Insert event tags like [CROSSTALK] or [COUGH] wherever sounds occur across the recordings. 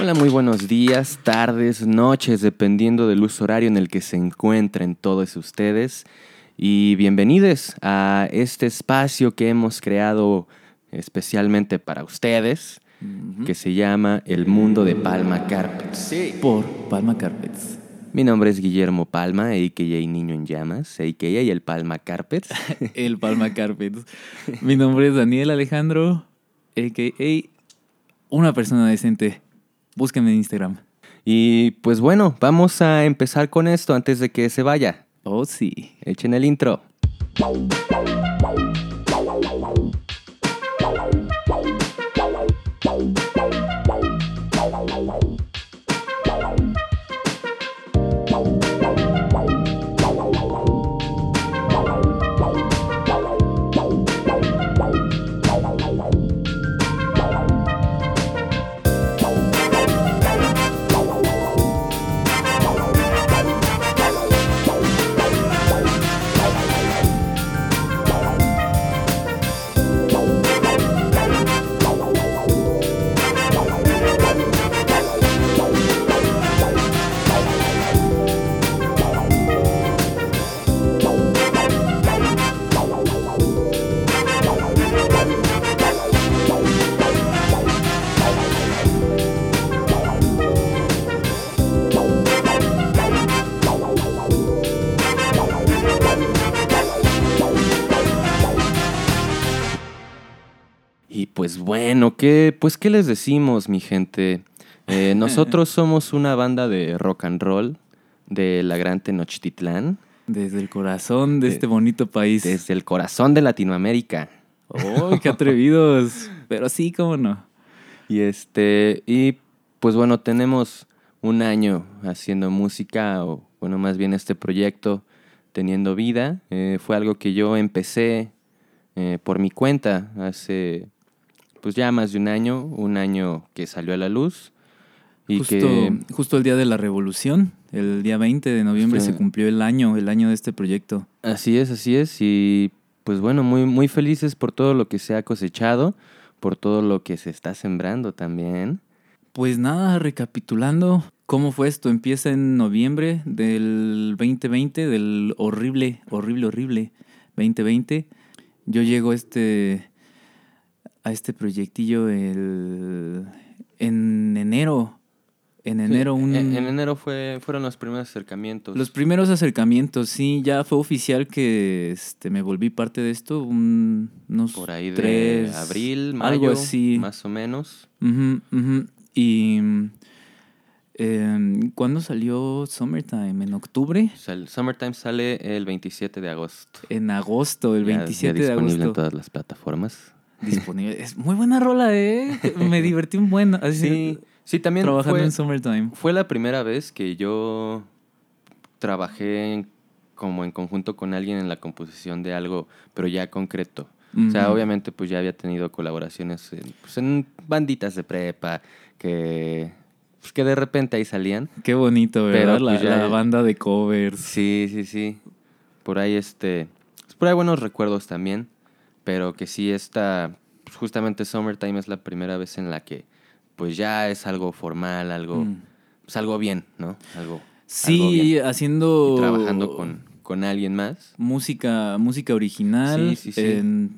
Hola, muy buenos días, tardes, noches, dependiendo del uso horario en el que se encuentren todos ustedes. Y bienvenidos a este espacio que hemos creado especialmente para ustedes, que se llama El Mundo de Palma Carpets. Por Palma Carpets. Mi nombre es Guillermo Palma, a.k.a. Niño en Llamas, a.k.a. el Palma Carpets. [LAUGHS] El Palma Carpets. Mi nombre es Daniel Alejandro, a.k.a. una persona decente. Búsquenme en Instagram. Y pues bueno, vamos a empezar con esto antes de que se vaya. Oh, sí. Echen el intro. ¿Qué, pues, ¿qué les decimos, mi gente? Eh, [LAUGHS] nosotros somos una banda de rock and roll de la gran Tenochtitlán, Desde el corazón de De- este bonito país. desde el corazón de Latinoamérica. ¡Oh, qué atrevidos! [LAUGHS] Pero sí, cómo no. Y este, y pues bueno, tenemos un año haciendo música, o bueno, más bien este proyecto teniendo vida. Eh, fue algo que yo empecé eh, por mi cuenta hace pues ya más de un año, un año que salió a la luz. Y Justo, que justo el día de la revolución, el día 20 de noviembre, se cumplió el año, el año de este proyecto. así es, así es. Y pues bueno, muy, muy felices por todo lo que se ha cosechado, por todo lo que se está sembrando también. Pues nada, recapitulando, ¿cómo fue esto? Empieza en noviembre del 2020, del horrible, horrible, horrible 2020. Yo llego este, a este proyectillo el, en enero. En enero, un, En, en enero fue, fueron los primeros acercamientos. los primeros acercamientos, sí, ya fue oficial que este, me volví parte de esto, un- unos por ahí de tres, abril, mayo, algo así. más o menos. Ujú, ujú. Y em, ¿cuándo salió Summertime? ¿En octubre? Summertime sale el 27 de agosto. En agosto, el Ya- ya 27 de disponible en agosto. todas las plataformas. Disponible. Es muy buena rola, ¿eh? Me [LAUGHS] divertí un buen. Así, Sí, sí, también trabajando fue, en Summertime. fue la primera vez que yo trabajé en- como en conjunto con alguien en la composición de algo, pero ya concreto. O sea, obviamente pues ya había tenido colaboraciones en, pues, en banditas de prepa que, pues, que de repente ahí salían. Qué bonito, ¿verdad? Pero, la, pues, ya- la banda de covers. Sí, sí, sí. Por ahí este. pues, por ahí buenos recuerdos también. Pero que sí, esta. pues, justamente Summertime es la primera vez en la que. Pues ya es algo formal, algo. Mm. Pues algo bien, ¿no? Algo. algo Sí, bien. haciendo. Y trabajando con, con alguien más. Música, música original. Sí, sí, sí. En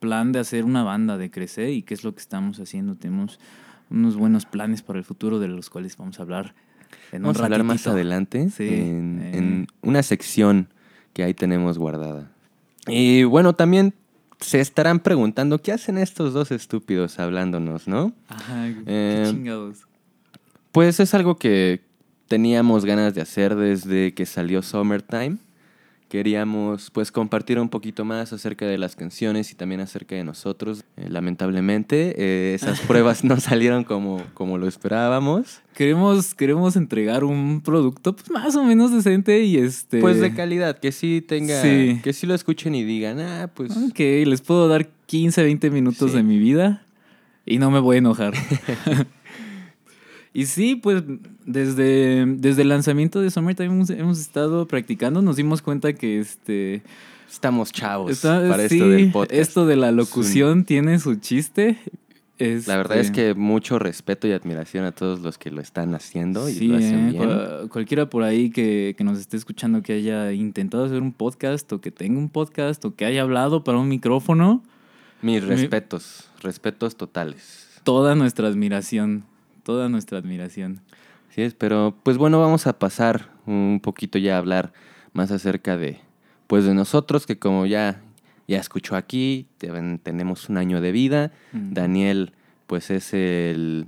plan de hacer una banda, de crecer. ¿Y qué es lo que estamos haciendo? Tenemos unos buenos planes para el futuro de los cuales vamos a hablar en Vamos un a hablar más adelante Sí, en, eh. en una sección que ahí tenemos guardada. Y bueno, también se estarán preguntando, ¿qué hacen estos dos estúpidos hablándonos, no? Ajá, Eh, qué chingados. Pues es algo que teníamos ganas de hacer desde que salió Summertime. Queríamos pues compartir un poquito más acerca de las canciones y también acerca de nosotros. Eh, lamentablemente eh, esas [LAUGHS] pruebas no salieron como, como lo esperábamos. Queremos, queremos entregar un producto pues, más o menos decente y este. Pues de calidad, que sí tenga, Sí. que sí lo escuchen y digan, ah, pues Ok, les puedo dar 15, 20 minutos Sí. de mi vida y no me voy a enojar. [LAUGHS] y sí, pues desde, desde el lanzamiento de Summertime hemos, hemos estado practicando. Nos dimos cuenta que este. estamos chavos está- para sí, esto del podcast. esto de la locución tiene su chiste. La verdad es Este, que mucho respeto y admiración a todos los que lo están haciendo y sí, lo hacen eh, bien. cualquiera por ahí que, que nos esté escuchando que haya intentado hacer un podcast o que tenga un podcast o que haya hablado para un micrófono, Mis mi- respetos, respetos totales. toda nuestra admiración, toda nuestra admiración. Sí, es, pero pues bueno, vamos a pasar un poquito ya a hablar más acerca de pues de nosotros que como ya ya escuchó aquí, te- tenemos un año de vida. Mm. Daniel pues es el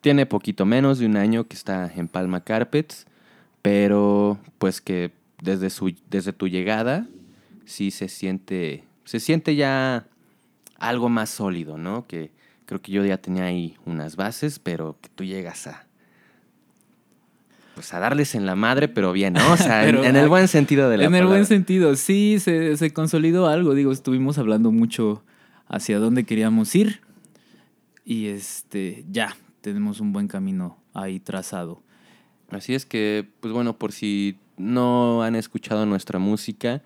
tiene poquito menos de un año que está en Palma Carpets, pero pues que desde su desde tu llegada sí se siente se siente ya algo más sólido, ¿no? Que creo que yo ya tenía ahí unas bases, pero que tú llegas a pues a darles en la madre, pero bien, ¿no? O sea, [LAUGHS] en- Pero, en, el ah, buen sentido de la En el buen sentido, sí, se, se consolidó algo. Digo, estuvimos hablando mucho hacia dónde queríamos ir. Y este, ya, tenemos un buen camino ahí trazado. Así es que, pues bueno, por si no han escuchado nuestra música,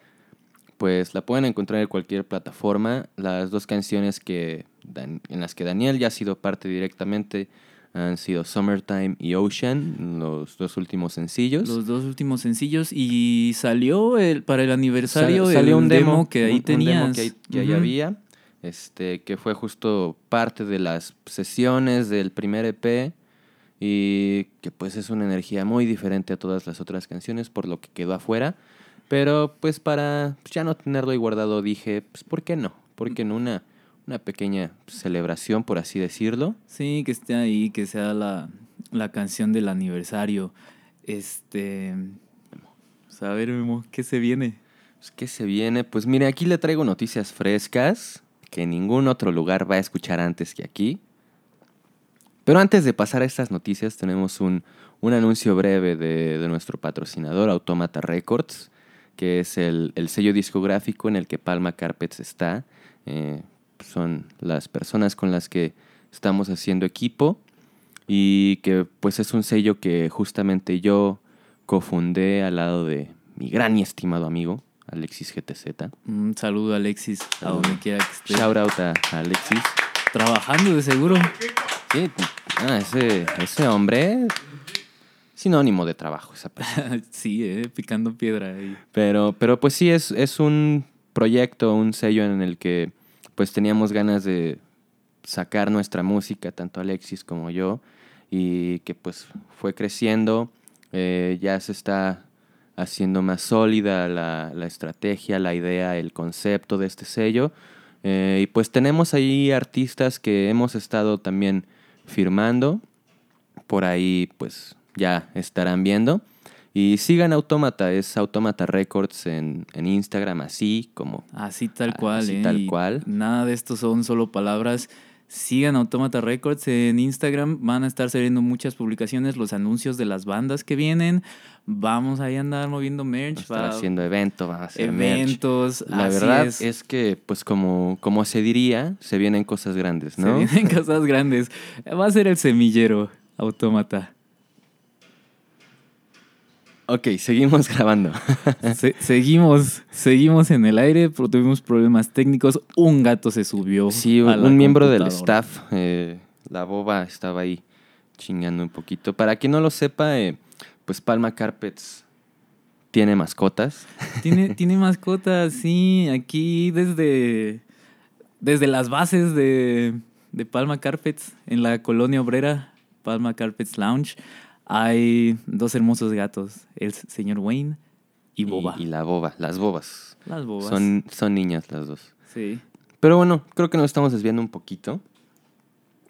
pues la pueden encontrar en cualquier plataforma. Las dos canciones que en las que Daniel ya ha sido parte directamente han sido Summertime y Ocean, los dos últimos sencillos. Los dos últimos sencillos. Y salió el, para el aniversario Sal- salió el un demo, que ahí un- un demo que, ahí- que ahí Ujú. había, este, que fue justo parte de las sesiones del primer EP y que pues es una energía muy diferente a todas las otras canciones por lo que quedó afuera, pero pues para pues, ya no tenerlo ahí guardado dije, pues ¿por qué no? ¿Por qué no una, una pequeña celebración, por así decirlo? Sí, que esté ahí, que sea la, la canción del aniversario. Este. pues, a ver, Memo, ¿qué se viene? Pues, ¿Qué se viene? Pues mire, aquí le traigo noticias frescas que ningún otro lugar va a escuchar antes que aquí. Pero antes de pasar a estas noticias, tenemos un, un anuncio breve de, de nuestro patrocinador, Automata Records, que es el, el sello discográfico en el que Palma Carpets está. Eh, son las personas con las que estamos haciendo equipo y que pues es un sello que justamente yo cofundé al lado de mi gran y estimado amigo, Alexis GTZ. Un saludo a Alexis, a Saludo. donde quiera que esté. Shout out a a Alexis. Trabajando de seguro. Sí, ah, ese, ese hombre, sinónimo de trabajo, esa persona. [LAUGHS] sí, eh, picando piedra ahí. Pero, pero pues sí, es, es un proyecto, un sello en el que pues teníamos ganas de sacar nuestra música, tanto Alexis como yo, y que pues fue creciendo, eh, ya se está haciendo más sólida la, la estrategia, la idea, el concepto de este sello. Eh, y pues tenemos ahí artistas que hemos estado también firmando, por ahí pues ya estarán viendo. Y sigan Autómata, es Autómata Records en, en Instagram, así como Así tal cual, así eh. tal y cual. Nada de esto son solo palabras. Sigan Automata Records en Instagram. Van a estar saliendo muchas publicaciones, los anuncios de las bandas que vienen. Vamos ahí a andar moviendo merch. estar va- haciendo evento, va a hacer merch. eventos. La así verdad es. es. que, pues como, como se diría, se vienen cosas grandes, Se ¿no? vienen [LAUGHS] cosas grandes. Va a ser el semillero Autómata. Ok, seguimos [LAUGHS] grabando. Se- seguimos, seguimos en el aire, pero tuvimos problemas técnicos. Un gato se subió. Sí, a un, miembro del staff, eh, la boba, estaba ahí chingando un poquito. Para quien no lo sepa, eh, pues Palma Carpets tiene mascotas. Tiene, [LAUGHS] tiene mascotas, sí. Aquí desde, desde las bases de, de Palma Carpets, en la colonia obrera, Palma Carpets Lounge, hay dos hermosos gatos, el señor Wayne y Boba. Y, la boba, las bobas. las bobas. Son, son niñas las dos. Sí. Pero bueno, creo que nos estamos desviando un poquito.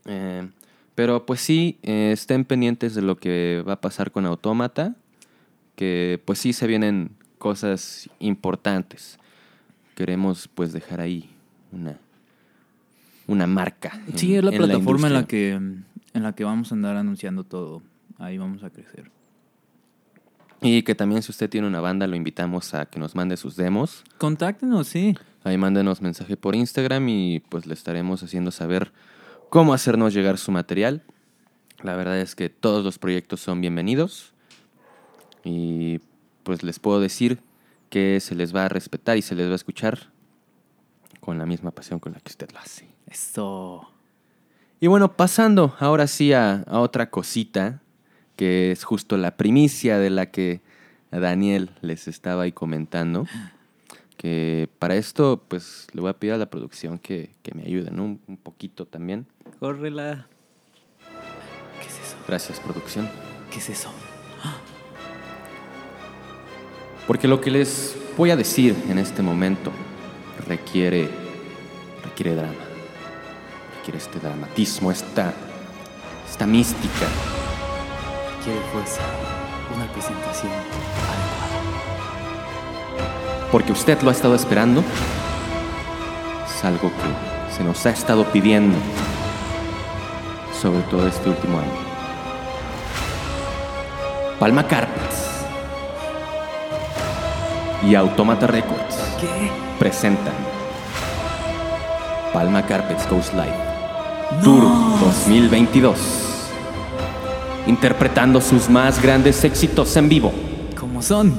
Eh, pero pues sí, eh, estén pendientes de lo que va a pasar con Autómata. Que pues sí se vienen cosas importantes. Queremos pues dejar ahí una, una marca. en- Sí, es la plataforma en la, que, en la que vamos a andar anunciando todo. Ahí vamos a crecer. Y que también si usted tiene una banda, lo invitamos a que nos mande sus demos. Contáctenos, sí. Ahí mándenos mensaje por Instagram y pues le estaremos haciendo saber cómo hacernos llegar su material. La verdad es que todos los proyectos son bienvenidos y pues les puedo decir que se les va a respetar y se les va a escuchar con la misma pasión con la que usted lo hace. Eso. Y bueno, pasando ahora sí a, a otra cosita, que es justo la primicia de la que Daniel les estaba ahí comentando. Que para esto, pues le voy a pedir a la producción que, que me ayude, ¿no? Un, un poquito también. Córrela. ¿Qué es eso? Gracias, producción. ¿Qué es eso? Porque lo que les voy a decir en este momento requiere, requiere drama. Requiere este dramatismo, esta, esta mística. Quiere fuerza. Una presentación adecuada. Porque usted lo ha estado esperando. Es algo que se nos ha estado pidiendo. Sobre todo este último año. Palma Carpets y Automata Records ¿Qué? presentan Palma Carpets Goes Live Tour 2022 interpretando sus más grandes éxitos en vivo ¿Cómo son?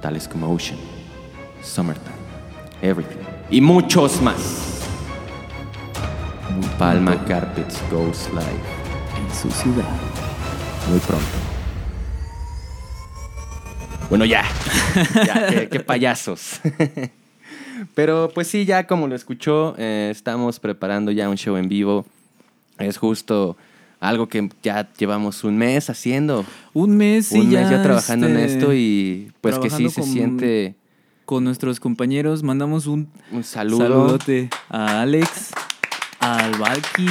tales como Ocean, Summertime, Everything y muchos más. Palma Carpets Goes Live En su ciudad. muy pronto. Bueno, ya. [LAUGHS] ya qué, qué payasos. [LAUGHS] Pero pues sí, ya como lo escuchó, eh, estamos preparando ya un show en vivo. Es justo algo que ya llevamos un mes haciendo. Un mes, sí, un ya, mes ya trabajando en este, esto y pues que sí se con- siente Con nuestros compañeros mandamos un un saludo. saludote a Alex, al Valky,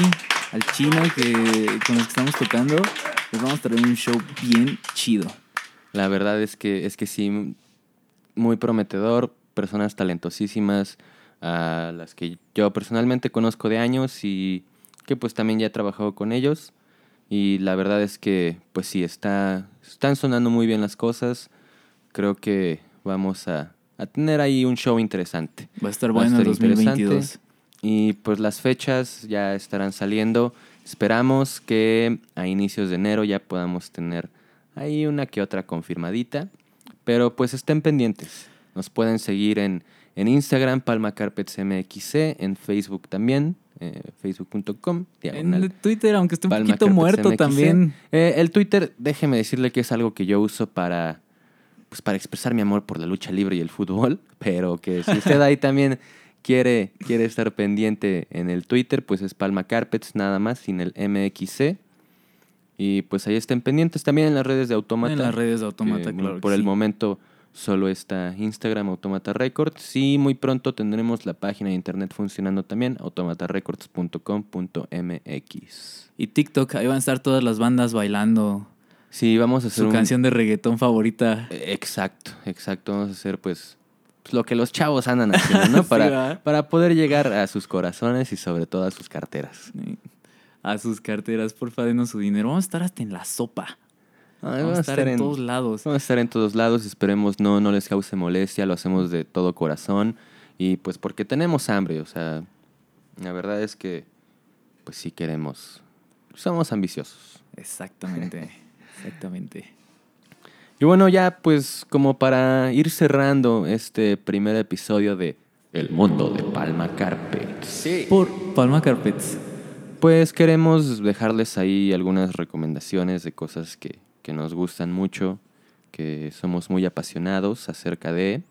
al Chino que, con los que estamos tocando. Les vamos a traer un show bien chido. La verdad es que, es que sí, muy prometedor, personas talentosísimas, a las que yo personalmente conozco de años y que pues también ya he trabajado con ellos. Y la verdad es que pues sí, está, están sonando muy bien las cosas. Creo que vamos a, a tener ahí un show interesante. Va a estar bueno interesante. 2022. Y pues las fechas ya estarán saliendo. Esperamos que a inicios de enero ya podamos tener ahí una que otra confirmadita. Pero pues estén pendientes. Nos pueden seguir en, en Instagram, Palma Carpets MXC, en Facebook también, eh, facebook.com. En Twitter, aunque esté un Palma poquito muerto MXC. también. Eh, el Twitter, déjeme decirle que es algo que yo uso para, pues, para expresar mi amor por la lucha libre y el fútbol, [LAUGHS] pero que si usted ahí también quiere, quiere estar pendiente en el Twitter, pues es Palma Carpets, nada más, sin el MXC. Y pues ahí estén pendientes también en las redes de Automata. En las redes de Automata, que claro que Por el sí. momento solo está Instagram, Automata Records. Y muy pronto tendremos la página de internet funcionando también, automatarecords.com.mx. Y TikTok, ahí van a estar todas las bandas bailando Sí, vamos a hacer su un... canción de reggaetón favorita. Exacto, exacto. Vamos a hacer pues, pues, lo que los chavos andan haciendo, ¿no? [LAUGHS] Para, para poder llegar a sus corazones y sobre todo a sus carteras. A sus carteras, porfa, denos su dinero. Vamos a estar hasta en la sopa. Ay, Vamos a estar en todos lados. Vamos a estar en todos lados, esperemos no, no les cause molestia, lo hacemos de todo corazón y pues porque tenemos hambre, o sea, la verdad es que pues sí queremos, somos ambiciosos. Exactamente, [LAUGHS] exactamente. Y bueno, ya pues como para ir cerrando este primer episodio de El Mundo de Palma Carpets. Por Palma Carpets. Pues queremos dejarles ahí algunas recomendaciones de cosas que, que nos gustan mucho, que somos muy apasionados acerca de.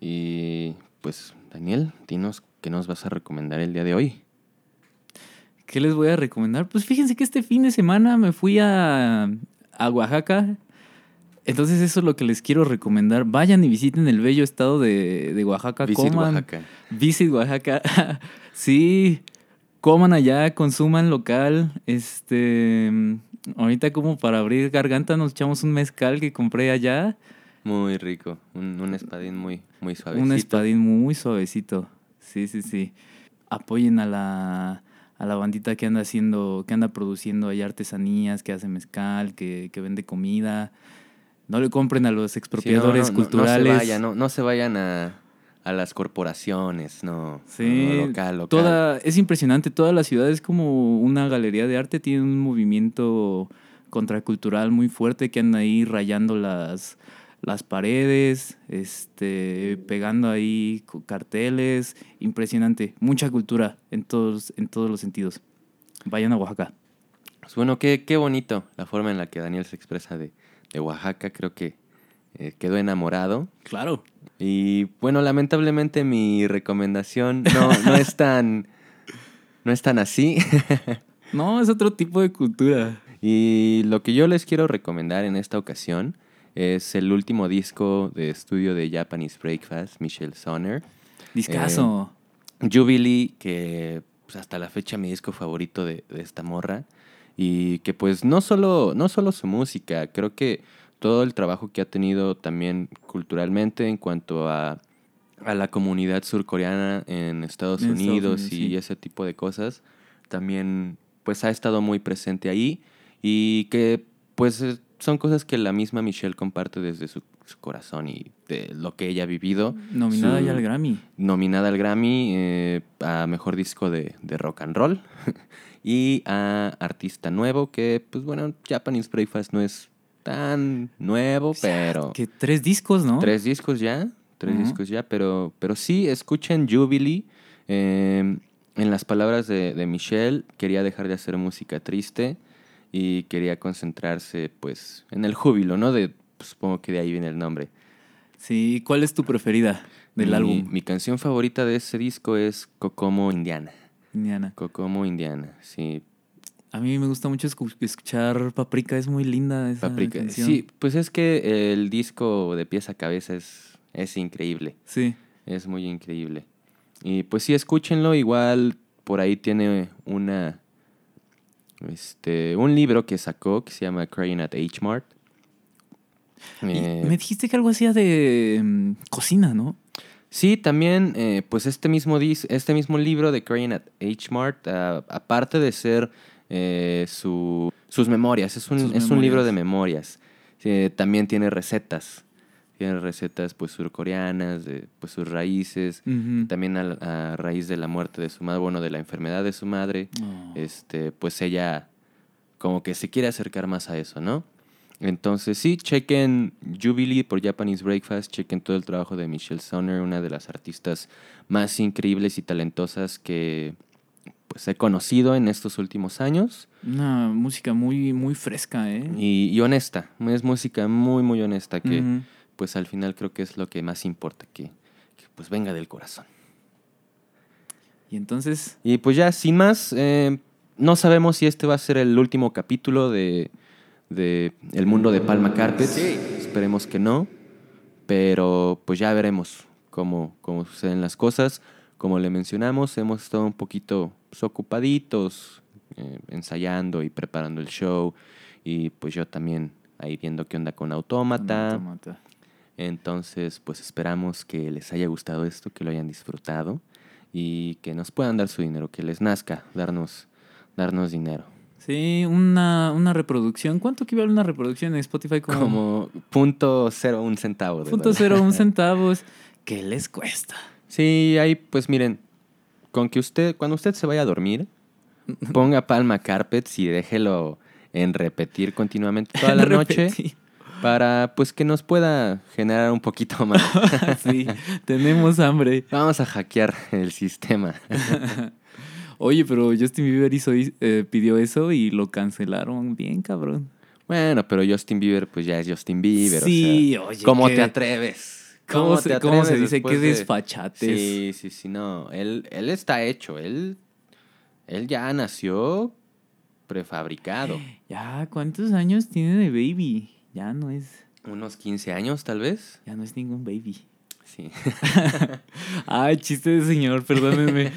Y pues, Daniel, dinos qué nos vas a recomendar el día de hoy. ¿Qué les voy a recomendar? Pues fíjense que este fin de semana me fui a, a Oaxaca. Entonces eso es lo que les quiero recomendar. Vayan y visiten el bello estado de, de Oaxaca. Visit coman. Oaxaca. Visit Oaxaca. [LAUGHS] sí, coman allá, consuman local. Este, ahorita como para abrir garganta nos echamos un mezcal que compré allá. Muy rico. Un, un espadín muy, muy suavecito. Un espadín muy suavecito. Sí, sí, sí. Apoyen a la, a la bandita que anda haciendo, que anda produciendo ahí artesanías, que hace mezcal, que, que vende comida. No le compren a los Sí, no, expropiadores no, no, culturales. No se vayan, no se vayan a, a las corporaciones, no. Sí, no, local, local. Toda, es impresionante, toda la ciudad es como una galería de arte, tiene un movimiento contracultural muy fuerte que anda ahí rayando las, las paredes, este, pegando ahí carteles, impresionante, mucha cultura en todos, en todos los sentidos. Vayan a Oaxaca. Pues bueno, qué, qué bonito la forma en la que Daniel se expresa de, de Oaxaca. Creo que eh, quedó enamorado. Claro. Y bueno, lamentablemente mi recomendación no, no es tan. No es tan así. [LAUGHS] No, es otro tipo de cultura. y lo que yo les quiero recomendar en esta ocasión es el último disco de estudio de Japanese Breakfast, Michelle Sonner. Discaso. Jubilee, que pues, hasta la fecha mi disco favorito de, de esta morra. Y que pues no solo, no solo su música, creo que todo el trabajo que ha tenido también culturalmente en cuanto a, a la comunidad surcoreana en Estados En Estados Unidos Unidos, y sí. ese tipo de cosas, también pues ha estado muy presente ahí y que pues son cosas que la misma Michelle comparte desde su, su corazón y de lo que ella ha vivido. Nominada Su- ya al Grammy. nominada al Grammy eh, a Mejor Disco de, de Rock and Roll [LAUGHS] y a Artista Nuevo, que pues bueno, Japanese Breakfast no es tan nuevo, pero Que tres discos, ¿no? tres discos ya, tres discos ya, pero, pero sí, escuchen Jubilee. eh, en las palabras de, de Michelle, quería dejar de hacer música triste y quería concentrarse pues en el júbilo, ¿no? De, pues, supongo que de ahí viene el nombre. Sí, ¿cuál es tu preferida del Mi- álbum? Mi canción favorita de ese disco es Kokomo Indiana. Indiana. Kokomo Indiana, sí. A mí me gusta mucho escu- escuchar Paprika, es muy linda esa Paprika. canción. Sí, pues es que el disco de pies a cabeza es, es increíble. Sí. Es muy increíble. Y pues sí, escúchenlo. Igual por ahí tiene una. Este, un libro que sacó que se llama Crying at H Mart. Eh, me dijiste que algo hacía de mm, cocina, ¿no? Sí, también, eh, pues este mismo, dis- este mismo libro de Crying at H Mart, ah, aparte de ser eh, su- sus memorias, es un, es un libro de memorias. Eh, también tiene recetas. Tiene recetas pues surcoreanas, de pues, sus raíces. También a, a raíz de la muerte de su madre, bueno, de la enfermedad de su madre, Oh. este, pues ella como que se quiere acercar más a eso, ¿no? Entonces sí, chequen Jubilee por Japanese Breakfast, chequen todo el trabajo de Michelle Sonner, una de las artistas más increíbles y talentosas que pues he conocido en estos últimos años Una música muy, muy fresca, ¿eh? y, y honesta, es música muy muy honesta que Ujú. pues al final creo que es lo que más importa, que, que, pues venga del corazón. Y entonces, Y pues ya, sin más, eh, no sabemos si este va a ser el último capítulo de, de El Mundo de Palma Carpets. Esperemos que no. Pero pues ya veremos cómo, cómo suceden las cosas. Como le mencionamos, hemos estado un poquito pues, ocupaditos, eh, ensayando y preparando el show. Y pues yo también ahí viendo qué onda con Autómata. Entonces, pues esperamos que les haya gustado esto, que lo hayan disfrutado y que nos puedan dar su dinero, que les nazca darnos, darnos dinero. Sí, una, una reproducción. ¿Cuánto que vale una reproducción en Spotify? Como, Como punto cero un centavo. de punto dólar. cero un centavos. ¿Qué les cuesta? Sí, ahí pues miren, con que usted, cuando usted se vaya a dormir, [LAUGHS] ponga Palma Carpets y déjelo en repetir continuamente toda la noche para pues que nos pueda generar un poquito más. [LAUGHS] sí, tenemos hambre. Vamos a hackear el sistema. [LAUGHS] Oye, pero Justin Bieber hizo, eh, pidió eso y lo cancelaron. Bien, cabrón. Bueno, pero Justin Bieber, pues ya es Justin Bieber. Sí, o sea, oye, ¿Cómo te atreves? ¿Cómo, se, cómo se dice? ¿Qué de- desfachates? Sí, sí, sí, no. Él, él está hecho. Él, él ya nació prefabricado. [GASPS] Ya, ¿cuántos años tiene de baby? Ya no es, Unos 15 años, tal vez. ya no es ningún baby. Sí. [LAUGHS] Ay, chiste de señor, perdónenme.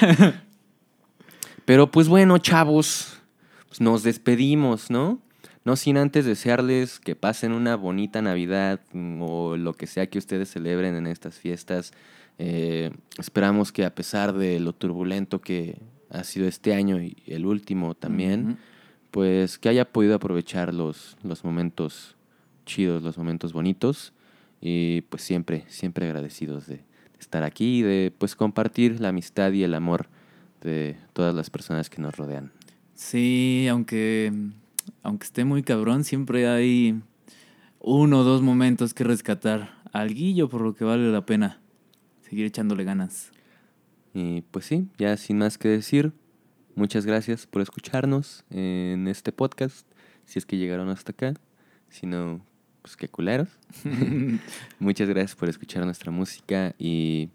[LAUGHS] Pero pues bueno, chavos, pues nos despedimos, ¿no? No sin antes desearles que pasen una bonita Navidad mm, o lo que sea que ustedes celebren en estas fiestas. Eh, esperamos que a pesar de lo turbulento que ha sido este año y el último también, pues que haya podido aprovechar los, los momentos chidos, los momentos bonitos y pues siempre, siempre agradecidos de, de estar aquí y de pues compartir la amistad y el amor de todas las personas que nos rodean. Sí, aunque, aunque esté muy cabrón, siempre hay uno o dos momentos que rescatar. Alguillo por lo que vale la pena seguir echándole ganas. Y pues sí, ya sin más que decir, muchas gracias por escucharnos en este podcast, si es que llegaron hasta acá. Si no, pues qué culeros. [LAUGHS] muchas gracias por escuchar nuestra música y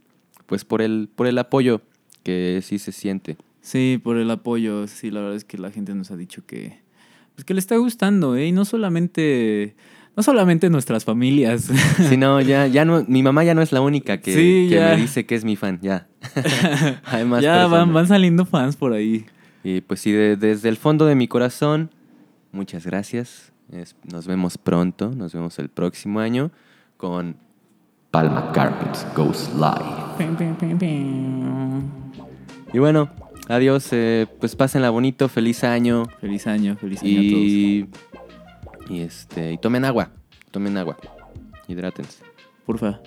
pues por el, por el apoyo que sí se siente. Sí, por el apoyo. Sí, la verdad es que la gente nos ha dicho que, pues que le está gustando, ¿eh? Y no solamente, no solamente nuestras familias. Sí, no, ya, ya no, mi mamá ya no es la única que, Sí, que ya. me dice que es mi fan, ya. [LAUGHS] Hay más ya van, van saliendo fans por ahí. Y pues sí, de- desde el fondo de mi corazón, muchas gracias. Es- nos vemos pronto, nos vemos el próximo año con Palma Carpets Goes Live. Y bueno, adiós, eh, pues pásenla bonito, feliz año Feliz año, feliz año a todos. y, y este y tomen agua, tomen agua, hidrátense. Porfa.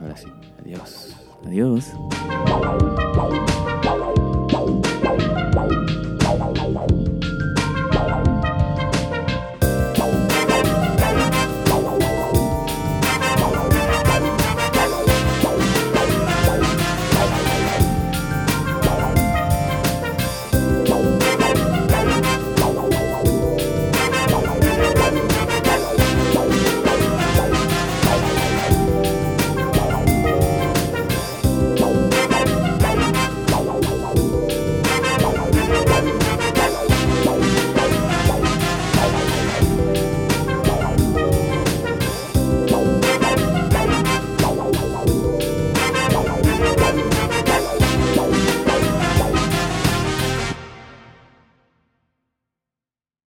Ahora sí, adiós. Adiós.